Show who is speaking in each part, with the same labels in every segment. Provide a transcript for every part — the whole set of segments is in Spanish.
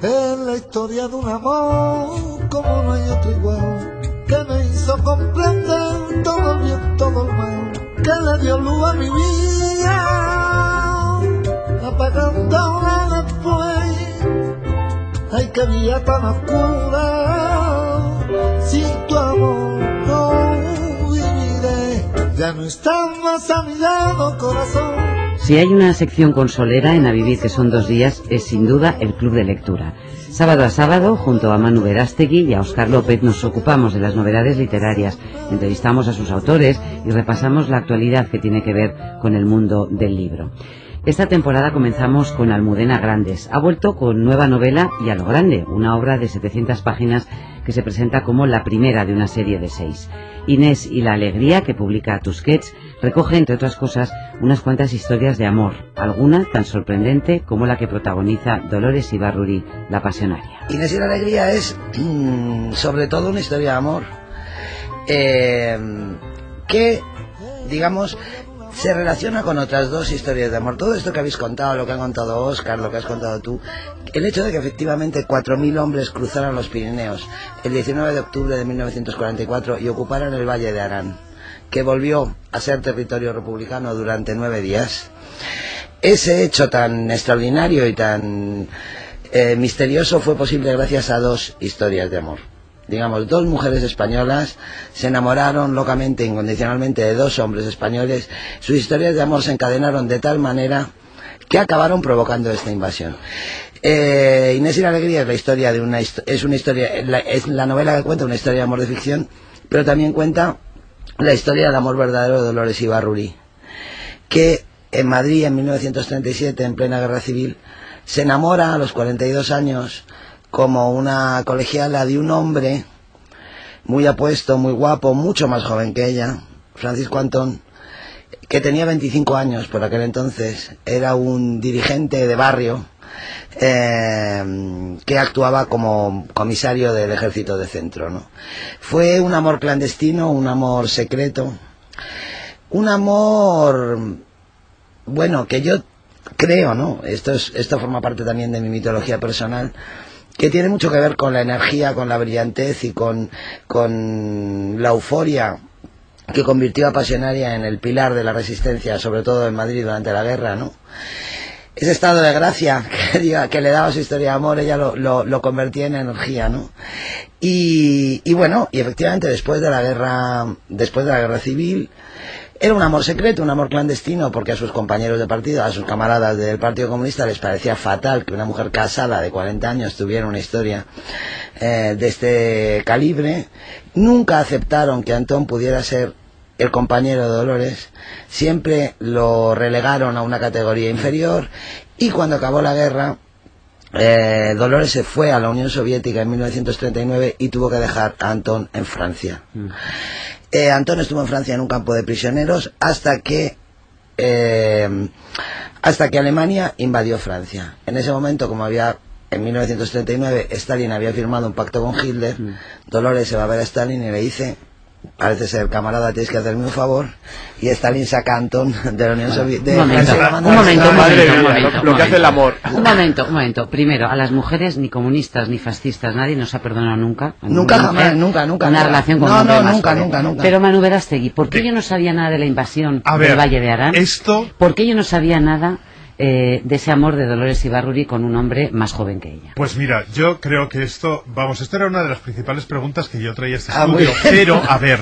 Speaker 1: Es la historia de un amor como no hay otro igual, que me hizo comprender todo bien, todo el mal, que le dio luz a mi vida, apagándola después. Ay, que vida tan oscura, sin tu amor no viviré, ya no estás más a mi lado, corazón.
Speaker 2: Si hay una sección consolera en Avivir que son dos días, es sin duda el Club de Lectura. Sábado a sábado, junto a Manu Verástegui y a Oscar López, nos ocupamos de las novedades literarias, entrevistamos a sus autores y repasamos la actualidad que tiene que ver con el mundo del libro. Esta temporada comenzamos con Almudena Grandes. Ha vuelto con nueva novela y a lo grande, una obra de 700 páginas que se presenta como la primera de una serie de seis. Inés y la alegría que publica Tusquets recoge, entre otras cosas, unas cuantas historias de amor, alguna tan sorprendente como la que protagoniza Dolores Ibarruri, la pasionaria.
Speaker 3: Inés y la alegría es mm, sobre todo una historia de amor eh, que, digamos, se relaciona con otras dos historias de amor. Todo esto que habéis contado, lo que ha contado Oscar, lo que has contado tú, el hecho de que efectivamente 4.000 hombres cruzaran los Pirineos el 19 de octubre de 1944 y ocuparan el Valle de Arán, que volvió a ser territorio republicano durante nueve días, ese hecho tan extraordinario y tan eh, misterioso fue posible gracias a dos historias de amor digamos, dos mujeres españolas se enamoraron locamente, incondicionalmente de dos hombres españoles. Sus historias de amor se encadenaron de tal manera que acabaron provocando esta invasión. Eh, Inés y la Alegría es la historia de una es una historia es la novela que cuenta una historia de amor de ficción, pero también cuenta la historia del amor verdadero de Dolores Ibarruri, que en Madrid en 1937 en plena guerra civil se enamora a los 42 años como una colegiala de un hombre muy apuesto, muy guapo, mucho más joven que ella, Francisco Antón, que tenía 25 años por aquel entonces, era un dirigente de barrio eh, que actuaba como comisario del ejército de centro. ¿no? Fue un amor clandestino, un amor secreto, un amor, bueno, que yo creo, ¿no? Esto, es, esto forma parte también de mi mitología personal, que tiene mucho que ver con la energía, con la brillantez y con, con la euforia que convirtió a Pasionaria en el pilar de la resistencia, sobre todo en Madrid durante la guerra, ¿no? Ese estado de gracia que, le daba su historia de amor, ella lo, lo, lo convertía en energía, ¿no? Y, y bueno, y efectivamente después de la guerra, después de la guerra civil, era un amor secreto, un amor clandestino, porque a sus compañeros de partido, a sus camaradas del Partido Comunista les parecía fatal que una mujer casada de 40 años tuviera una historia eh, de este calibre. Nunca aceptaron que Antón pudiera ser el compañero de Dolores, siempre lo relegaron a una categoría inferior y cuando acabó la guerra, eh, Dolores se fue a la Unión Soviética en 1939 y tuvo que dejar a Antón en Francia. Mm. Eh, Antón estuvo en Francia en un campo de prisioneros hasta que eh, hasta que Alemania invadió Francia. En ese momento, como había en 1939 Stalin había firmado un pacto con Hitler, mm. Dolores se va a ver a Stalin y le dice parece ser camarada tienes que hacerme un favor y Stalin saca a Antón de la Unión Soviética
Speaker 2: un momento, un momento, un momento,
Speaker 4: lo que hace el amor.
Speaker 2: Un momento, un momento, primero a las mujeres ni comunistas ni fascistas nadie nos ha perdonado nunca.
Speaker 3: Nunca jamás, nunca, nunca
Speaker 2: una relación con
Speaker 3: no, no, nunca, nunca, nunca.
Speaker 2: Pero Manu Verastegui, ¿por qué yo no sabía nada de la invasión del Valle de Arán?
Speaker 4: esto
Speaker 2: ¿por qué yo no sabía nada eh, de ese amor de Dolores Ibarruri con un hombre más joven que ella.
Speaker 4: Pues mira, yo creo que esto, vamos, esta era una de las principales preguntas que yo traía a este ah, estudio, pero a ver,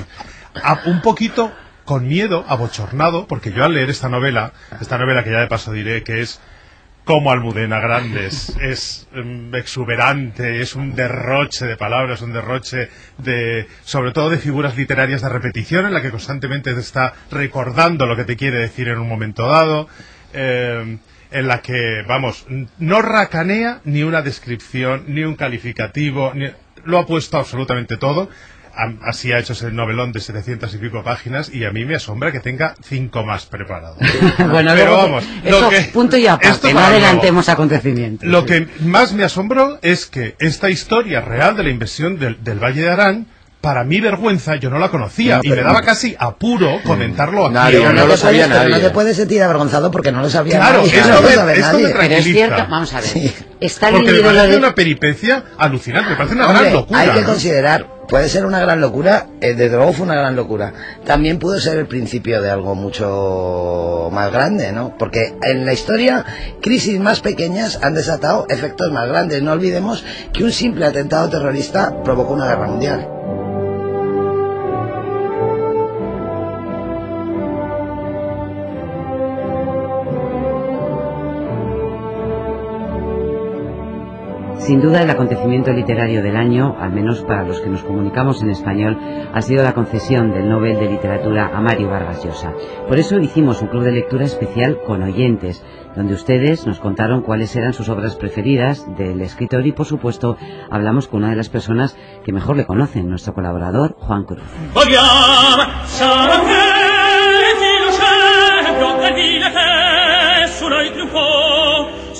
Speaker 4: un poquito con miedo, abochornado, porque yo al leer esta novela, esta novela que ya de paso diré que es como Almudena Grandes, es um, exuberante, es un derroche de palabras, un derroche de, sobre todo de figuras literarias de repetición en la que constantemente te está recordando lo que te quiere decir en un momento dado. Eh, en la que, vamos, no racanea ni una descripción, ni un calificativo, lo ha puesto absolutamente todo. Así ha hecho ese novelón de 700 y pico páginas y a mí me asombra que tenga cinco más preparados.
Speaker 2: bueno, pero vamos, lo que, punto y aparte, no adelantemos acontecimientos.
Speaker 4: Lo que más me asombró es que esta historia real de la invasión del, del Valle de Arán para mi vergüenza, yo no la conocía
Speaker 3: No,
Speaker 4: y me daba casi apuro comentarlo aquí.
Speaker 5: Nadie, no lo
Speaker 3: te
Speaker 5: sabía
Speaker 3: pero
Speaker 5: nadie.
Speaker 3: No te puedes sentir avergonzado porque no lo sabía
Speaker 4: Claro,
Speaker 3: nadie.
Speaker 4: esto
Speaker 3: no lo
Speaker 4: me-
Speaker 3: sabe
Speaker 4: esto me
Speaker 3: nadie.
Speaker 4: tra-
Speaker 2: Pero es cierto, vamos a ver.
Speaker 3: Sí.
Speaker 2: Está
Speaker 4: Porque me parece
Speaker 2: de...
Speaker 4: una peripecia alucinante, me parece una
Speaker 3: Hombre,
Speaker 4: gran locura.
Speaker 3: hay que considerar, puede ser una gran locura, eh, desde luego fue una gran locura. También pudo ser el principio de algo mucho más grande, ¿no? Porque en la historia, crisis más pequeñas han desatado efectos más grandes. No olvidemos que un simple atentado terrorista provocó una guerra mundial.
Speaker 2: Sin duda el acontecimiento literario del año, al menos para los que nos comunicamos en español, ha sido la concesión del Nobel de Literatura a Mario Vargas Llosa. Por eso hicimos un club de lectura especial con oyentes, donde ustedes nos contaron cuáles eran sus obras preferidas del escritor y por supuesto hablamos con una de las personas que mejor le conocen, nuestro colaborador Juan Cruz.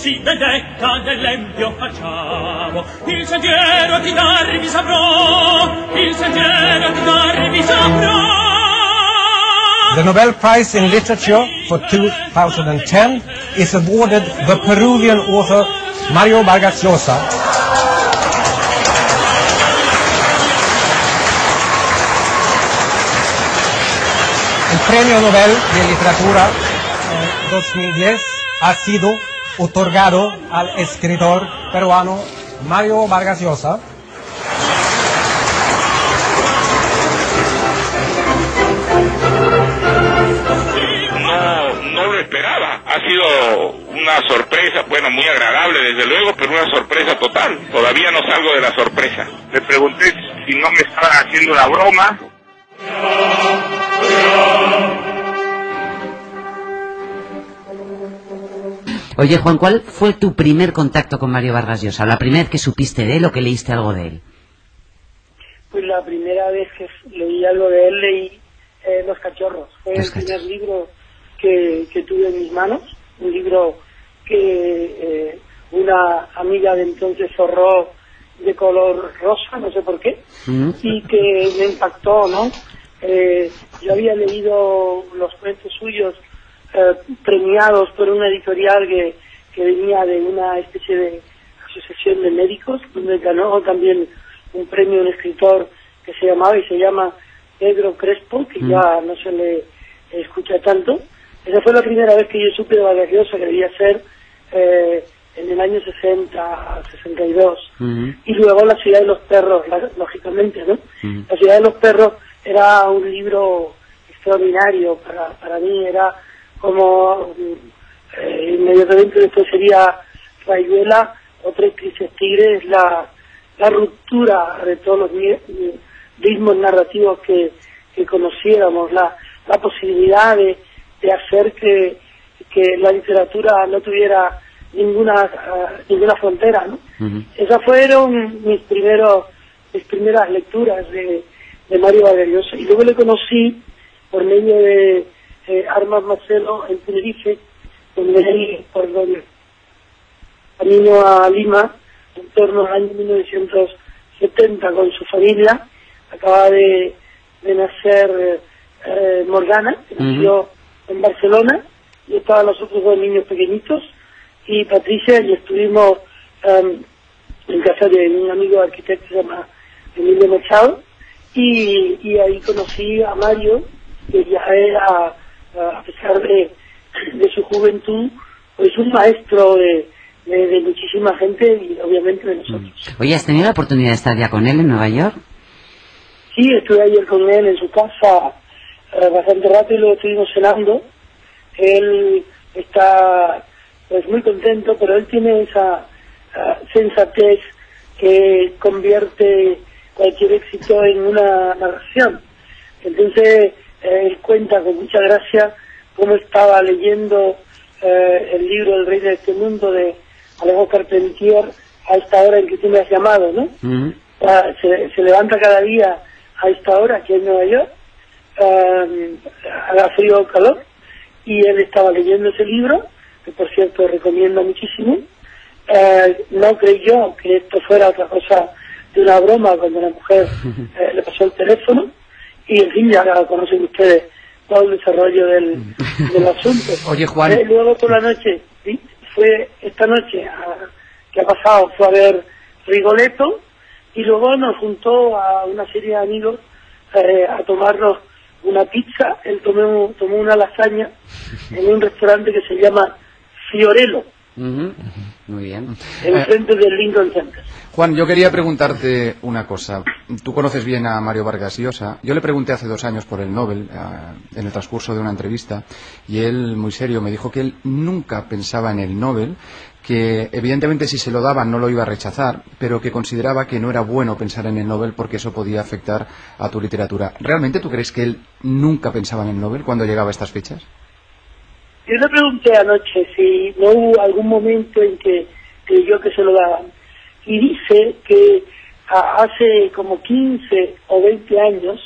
Speaker 6: Si facciamo, il sentiero di darvi saprò, il sentiero di darvi saprò.
Speaker 7: The Nobel Prize in Literature for 2010 is awarded the Peruvian author Mario Vargas Llosa. El Premio Nobel de Literatura eh, 2010 ha sido otorgado al escritor peruano Mario Vargas Llosa
Speaker 8: no, no lo esperaba. Ha sido una sorpresa, bueno, muy agradable desde luego, pero una sorpresa total. Todavía no salgo de la sorpresa. Le pregunté si no me estaban haciendo una broma.
Speaker 2: Oye Juan, ¿cuál fue tu primer contacto con Mario Vargas Llosa? La primera vez que supiste de él o que leíste algo de él.
Speaker 9: Pues la primera vez que leí algo de él leí eh, Los Cachorros. Fue
Speaker 2: Los
Speaker 9: el primer libro que, que tuve en mis manos, un libro que eh, una amiga de entonces forró de color rosa, no sé por qué,
Speaker 2: Mm.
Speaker 9: y que me impactó, ¿no? Eh, yo había leído los cuentos suyos eh, premiados por una editorial que, que venía de una especie de asociación de médicos, donde ganó también un premio un escritor que se llamaba y se llama Pedro Crespo, que ya no se le escucha tanto. Esa fue la primera vez que yo supe de Vargas que debía ser eh, en el año 60, 62
Speaker 2: Ujú.
Speaker 9: y luego La ciudad de los perros, la- lógicamente, ¿no?
Speaker 2: Ujú.
Speaker 9: La ciudad de los perros era un libro extraordinario para, para mí, era como eh, inmediatamente después sería Rayuela o Tres Crisis Tigres, la, la ruptura de todos los ritmos narrativos que, que conociéramos, la, la posibilidad de, de hacer que, que la literatura no tuviera ninguna ninguna frontera, ¿no? Esas fueron mis primeros mis primeras lecturas de, de Mario Vargas Llosa. Y luego le conocí por medio de eh, Armas Marcelo en Tenerife, donde por donde camino a Lima, en torno al año 1970 con su familia, acaba de, de nacer eh, Morgana, que nació en Barcelona, y estaban los otros dos niños pequeñitos, y Patricia, y estuvimos em, en casa de un amigo arquitecto que se llama Emilio Machado, y, y ahí conocí a Mario, que ya era, a pesar de, de su juventud, pues un maestro de, de, de muchísima gente y obviamente de nosotros.
Speaker 2: Oye, ¿has tenido la oportunidad de estar ya con él en Nueva York?
Speaker 9: Sí, estuve ayer con él en su casa eh, bastante rato y luego estuvimos cenando. Él está pues muy contento, pero él tiene esa ah, sensatez que convierte cualquier éxito en una narración. Entonces, él cuenta con mucha gracia cómo estaba leyendo eh, el libro El Rey de este Mundo de Alejo Carpentier a esta hora en que tú me has llamado, ¿no? Ah, se, se levanta cada día a esta hora aquí en Nueva York, haga frío o calor, y él estaba leyendo ese libro, que por cierto recomiendo muchísimo. Ah, no creyó que esto fuera otra cosa de una broma cuando la mujer eh, le pasó el teléfono y en fin ya conocen ustedes todo el desarrollo del, del asunto.
Speaker 5: Oye, Juan.
Speaker 9: Eh, luego por la noche, fue esta noche a- que ha pasado, fue a ver Rigoletto y luego nos juntó a una serie de amigos eh, a tomarnos una pizza. Él tomó, tomó una lasaña en un restaurante que se llama Fiorello.
Speaker 2: Muy bien.
Speaker 9: enfrente del Lincoln Center.
Speaker 5: Juan, yo quería preguntarte una cosa. Tú conoces bien a Mario Vargas Llosa. Yo le pregunté hace dos años por el Nobel ah, en el transcurso de una entrevista y él, muy serio, me dijo que él nunca pensaba en el Nobel, que evidentemente si se lo daban no lo iba a rechazar, pero que consideraba que no era bueno pensar en el Nobel porque eso podía afectar a tu literatura. ¿Realmente tú crees que él nunca pensaba en el Nobel cuando llegaba a estas fechas?
Speaker 9: Yo le pregunté anoche si no hubo algún momento en que creyó que se lo daban. Y dice que hace como 15 o 20 años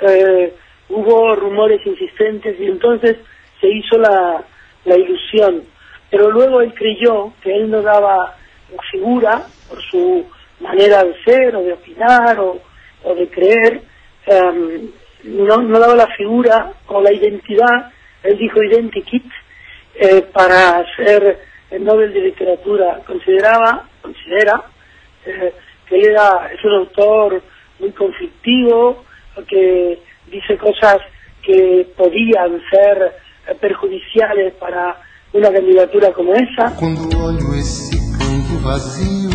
Speaker 9: eh, hubo rumores insistentes y entonces se hizo la, la ilusión. Pero luego él creyó que él no daba figura por su manera de ser o de opinar o, o de creer, em, no, no daba la figura o la identidad, él dijo identikit, eh, para ser el Nobel de Literatura. Consideraba, considera, eh, que él era, es un autor muy conflictivo, que dice cosas que podían ser perjudiciales para una candidatura como esa.
Speaker 10: Quando olho esse canto vazio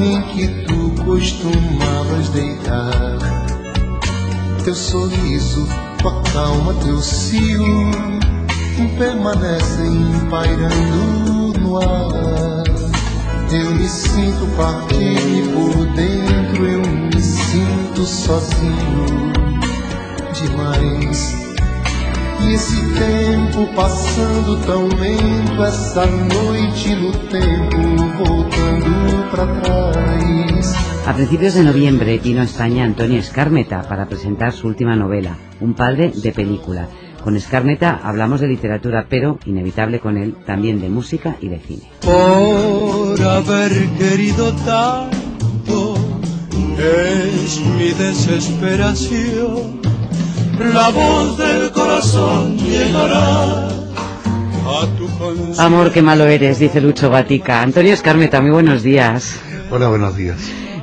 Speaker 10: em que tu costumavas deitar, teu sorriso, tua calma, teu cio permanecem pairando no ar. Eu me sinto partir por dentro, eu me sinto sozinho demais. E esse tempo passando tão lento, essa noite no tempo voltando pra trás.
Speaker 2: A principios de noviembre vino a España Antonio Escármeta para presentar su última novela, Un padre de película. Con Escármeta hablamos de literatura, pero, inevitable con él, también de música y de cine.
Speaker 11: por haber querido tanto es mi desesperación la voz del corazón llegará a tu
Speaker 2: Amor, qué malo eres, dice Lucho Gatica. Antonio Escármeta, muy buenos días.
Speaker 12: Hola, buenos días.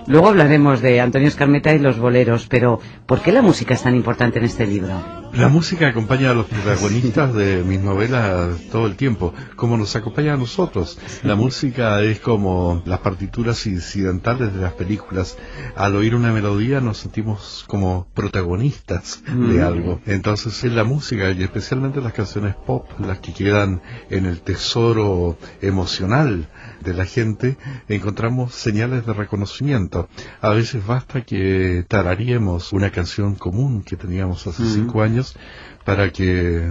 Speaker 2: Luego hablaremos de Antonio Escarmeta y los boleros, pero ¿por qué la música es tan importante en este libro?
Speaker 12: La música acompaña a los protagonistas de mis novelas todo el tiempo, como nos acompaña a nosotros. La música es como las partituras incidentales de las películas. Al oír una melodía nos sentimos como protagonistas de
Speaker 13: Mm.
Speaker 12: algo. Entonces es la música y especialmente las canciones pop las que quedan en el tesoro emocional de la gente, encontramos señales de reconocimiento. A veces basta que tararíamos una canción común que teníamos hace cinco años para que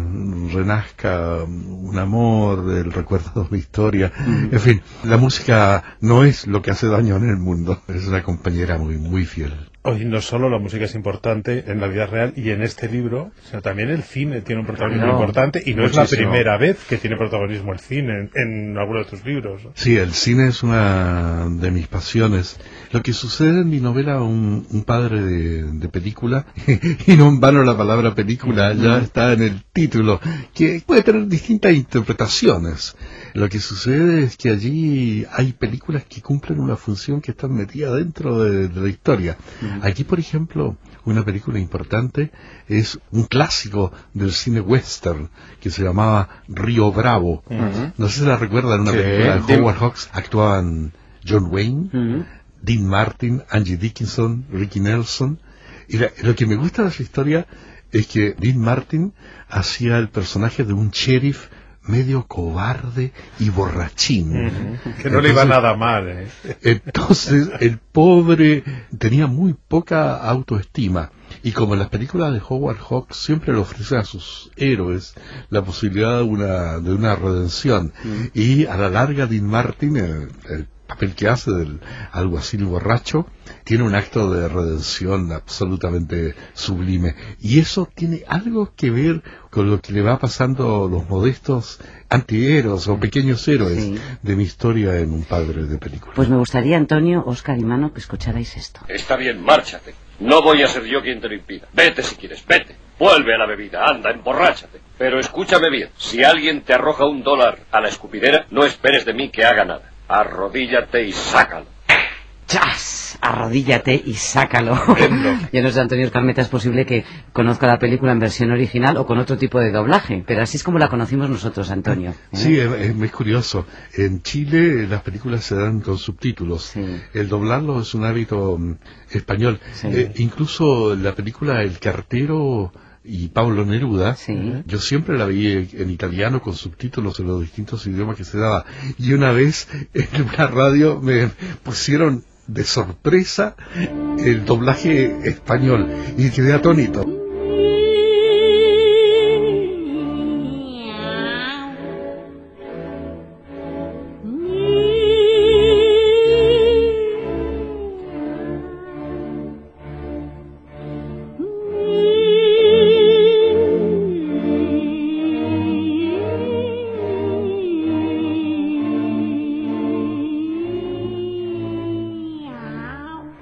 Speaker 12: renazca un amor, el recuerdo de una historia.
Speaker 4: Ujú.
Speaker 12: En fin, la música no es lo que hace daño en el mundo, es una compañera muy, muy fiel.
Speaker 4: Hoy no solo la música es importante en la vida real y en este libro, sino también el cine tiene un protagonismo
Speaker 12: Claro,
Speaker 4: importante y no es la
Speaker 12: muchísimo.
Speaker 4: primera vez que tiene protagonismo el cine en, en alguno de tus libros.
Speaker 12: Sí, el cine es una de mis pasiones. Lo que sucede en mi novela Un, un padre de, de película, y no en vano la palabra película ya está en el título, que puede tener distintas interpretaciones. Lo que sucede es que allí hay películas que cumplen una función que están metidas dentro de, de la historia. Aquí, por ejemplo, una película importante es un clásico del cine western que se llamaba Río Bravo. No sé si la recuerdan, una
Speaker 13: Sí,
Speaker 12: película de Howard Hawks. Actuaban John Wayne, Dean Martin, Angie Dickinson, Ricky Nelson. Y la- lo que me gusta de esa historia es que Dean Martin hacía el personaje de un sheriff medio cobarde y borrachín.
Speaker 4: Que no le iba nada mal, ¿eh?
Speaker 12: Entonces el pobre tenía muy poca autoestima y como en las películas de Howard Hawks siempre le ofrecen a sus héroes la posibilidad de una, de una redención y a la larga Dean Martin, el, el papel que hace del alguacil borracho, tiene un acto de redención absolutamente sublime. Y eso tiene algo que ver con lo que le va pasando a los modestos antihéroes o pequeños héroes
Speaker 2: Sí.
Speaker 12: de mi historia en un padre de película.
Speaker 2: Pues me gustaría, Antonio, Oscar y Mano, que escucharais esto.
Speaker 13: Está bien, márchate. No voy a ser yo quien te lo impida. Vete si quieres, vete. Vuelve a la bebida, anda, emborráchate. Pero escúchame bien, si alguien te arroja un dólar a la escupidera, no esperes de mí que haga nada. Arrodíllate y sácalo.
Speaker 2: ¡Chas! Arrodíllate y sácalo. Yo no sé, Antonio Escarmeta, es posible que conozca la película en versión original o con otro tipo de doblaje, pero así es como la conocimos nosotros, Antonio. ¿eh?
Speaker 12: Sí, es, es muy curioso. En Chile las películas se dan con subtítulos. El doblarlo es un hábito mm, español. Eh, incluso la película El cartero y Pablo Neruda, yo siempre la vi en italiano con subtítulos en los distintos idiomas que se daba. Y una vez en una radio me pusieron de sorpresa el doblaje español y quedé atónito.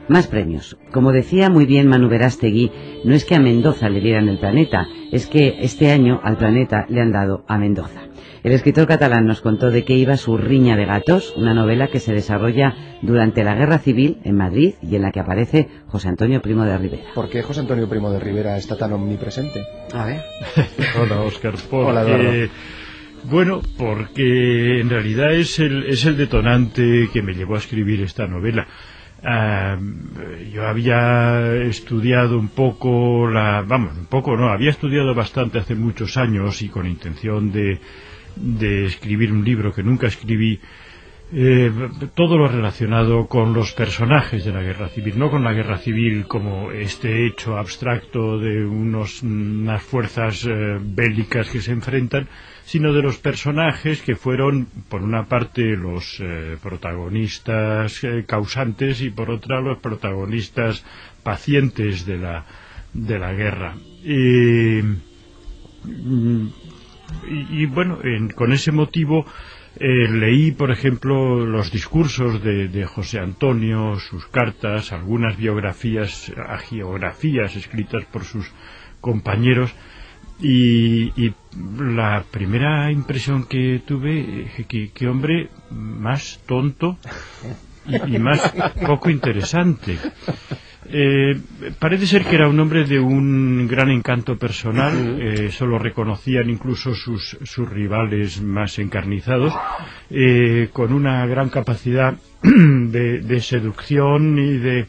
Speaker 2: Más premios. Como decía muy bien Manu Verástegui, no es que a Mendoza le dieran el planeta, es que este año al planeta le han dado a Mendoza. El escritor catalán nos contó de qué iba su Riña de Gatos, una novela que se desarrolla durante la Guerra Civil en Madrid y en la que aparece José Antonio Primo de Rivera.
Speaker 5: ¿Por qué José Antonio Primo de Rivera está tan omnipresente?
Speaker 2: A ver.
Speaker 14: Hola, Oscar. Porque,
Speaker 5: Hola, Eduardo.
Speaker 14: Bueno, porque en realidad es el, es el detonante que me llevó a escribir esta novela. Ah, yo había estudiado un poco la, vamos, un poco no, había estudiado bastante hace muchos años y con intención de, de escribir un libro que nunca escribí, eh, todo lo relacionado con los personajes de la guerra civil, no con la guerra civil como este hecho abstracto de unos, unas fuerzas eh, bélicas que se enfrentan, sino de los personajes que fueron, por una parte, los eh, protagonistas causantes y por otra, los protagonistas pacientes de la, de la guerra. Y, mm, y, bueno, en- con ese motivo eh, leí, por ejemplo, los discursos de, de José Antonio, sus cartas, algunas biografías, agiografías escritas por sus compañeros, y, la primera impresión que tuve, que, que hombre más tonto y más poco interesante. Eh, parece ser que era un hombre de un gran encanto personal, eh, eso lo reconocían incluso sus, sus rivales más encarnizados, eh, con una gran capacidad de, de seducción y de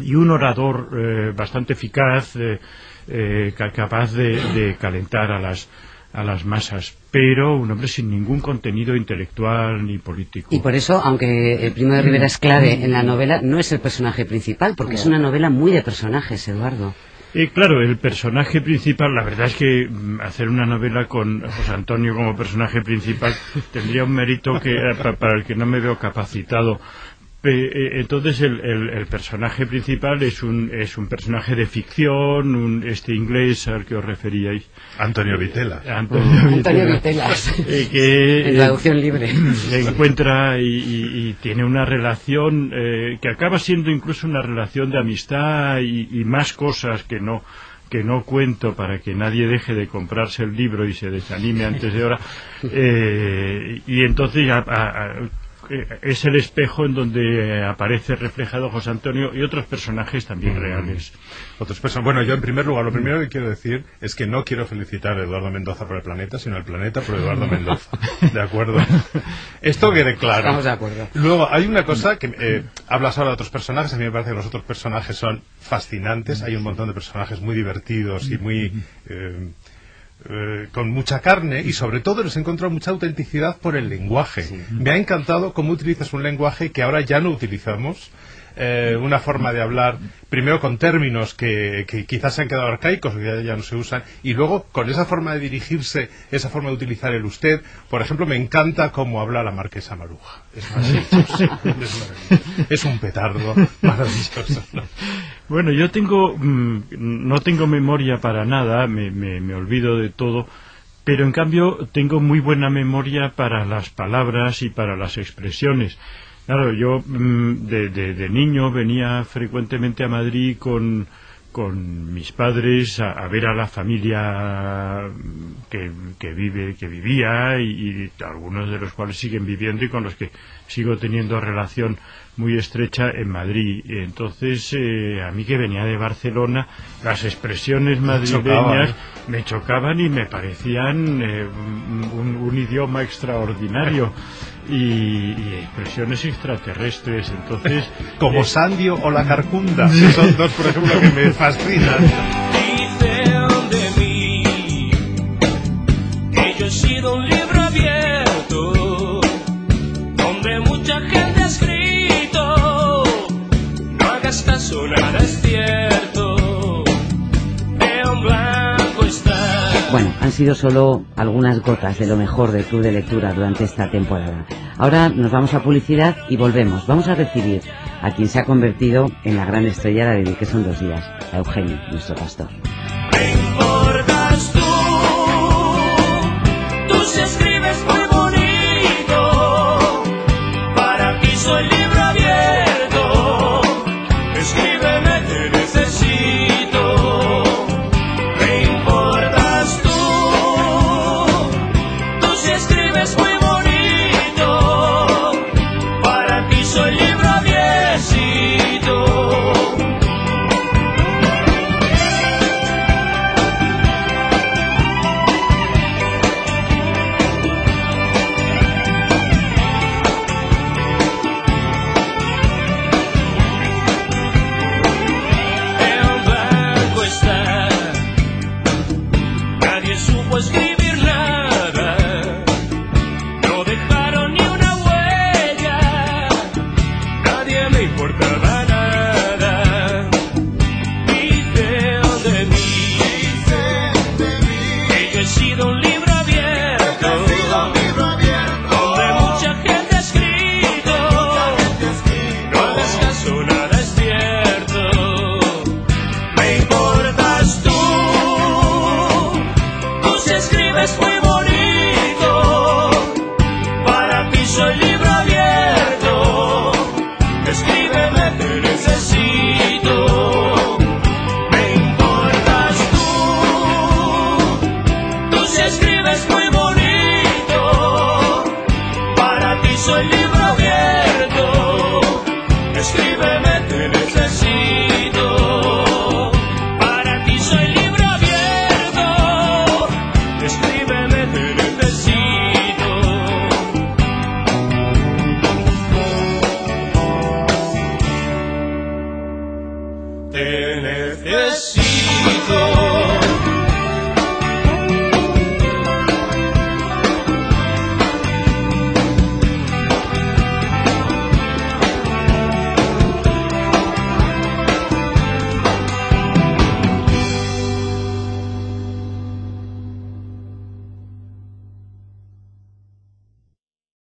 Speaker 14: y un orador eh, bastante eficaz, eh, ca- capaz de, de calentar a las a las masas, pero un hombre sin ningún contenido intelectual ni político.
Speaker 2: Y por eso, aunque el Primo de Rivera es clave en la novela, no es el personaje principal, porque es una novela muy de personajes, Eduardo.
Speaker 14: Eh, claro, el personaje principal, la verdad es que mm, hacer una novela con José Antonio como personaje principal tendría un mérito que eh, pa- para el que no me veo capacitado. Eh, entonces el, el- el personaje principal es un es un personaje de ficción, un, este inglés al que os referíais.
Speaker 4: Antonio Vitela.
Speaker 14: Antonio,
Speaker 2: Antonio
Speaker 14: Vitela.
Speaker 2: Vitelas.
Speaker 14: Eh, que,
Speaker 2: En traducción libre.
Speaker 14: se encuentra y, y- y tiene una relación eh, que acaba siendo incluso una relación de amistad y, y más cosas que no que no cuento para que nadie deje de comprarse el libro y se desanime antes de hora Eh, y entonces ya, a- a- eh, es el espejo en donde aparece reflejado José Antonio y otros personajes también reales
Speaker 4: Otras personas. Bueno, yo en primer lugar, lo primero que quiero decir es que no quiero felicitar a Eduardo Mendoza por el planeta, sino al planeta por Eduardo Mendoza. ¿De acuerdo? Esto quede claro.
Speaker 2: Estamos de acuerdo.
Speaker 4: Luego, hay una cosa que eh, hablas ahora de otros personajes. A mí me parece que los otros personajes son fascinantes. Hay un montón de personajes muy divertidos y muy. eh, eh, con mucha carne y sobre todo les he encontrado mucha autenticidad por el lenguaje. Me ha encantado cómo utilizas un lenguaje que ahora ya no utilizamos eh, una forma de hablar, primero con términos que, que quizás se han quedado arcaicos, que ya, ya no se usan, y luego con esa forma de dirigirse, esa forma de utilizar el usted. Por ejemplo, me encanta cómo habla la marquesa Maruja. Es maravilloso. es, es un petardo maravilloso. ¿no?
Speaker 14: Bueno, yo tengo, mm, no tengo memoria para nada, me, me, me olvido de todo, pero en cambio tengo muy buena memoria para las palabras y para las expresiones. Claro, yo mm, de, de, niño venía frecuentemente a Madrid con, con mis padres a, ver a la familia que, que vive que vivía y, y algunos de los cuales siguen viviendo y con los que sigo teniendo relación muy estrecha en Madrid. Entonces, eh, a mí que venía de Barcelona, las expresiones madrileñas me chocaban y me parecían eh, un, un idioma extraordinario. Y, y, expresiones extraterrestres. Entonces,
Speaker 4: como eh, Sandio o la Carcunda, que son dos, por ejemplo, que me fascinan.
Speaker 11: Dicen de mí que yo he sido un
Speaker 2: Bueno, han sido solo algunas gotas de lo mejor del Club de Lectura durante esta temporada. Ahora nos vamos a publicidad y volvemos. Vamos a recibir a quien se ha convertido en la gran estrella de que son dos días, a Eugenio, nuestro pastor.
Speaker 11: Me dejaron ni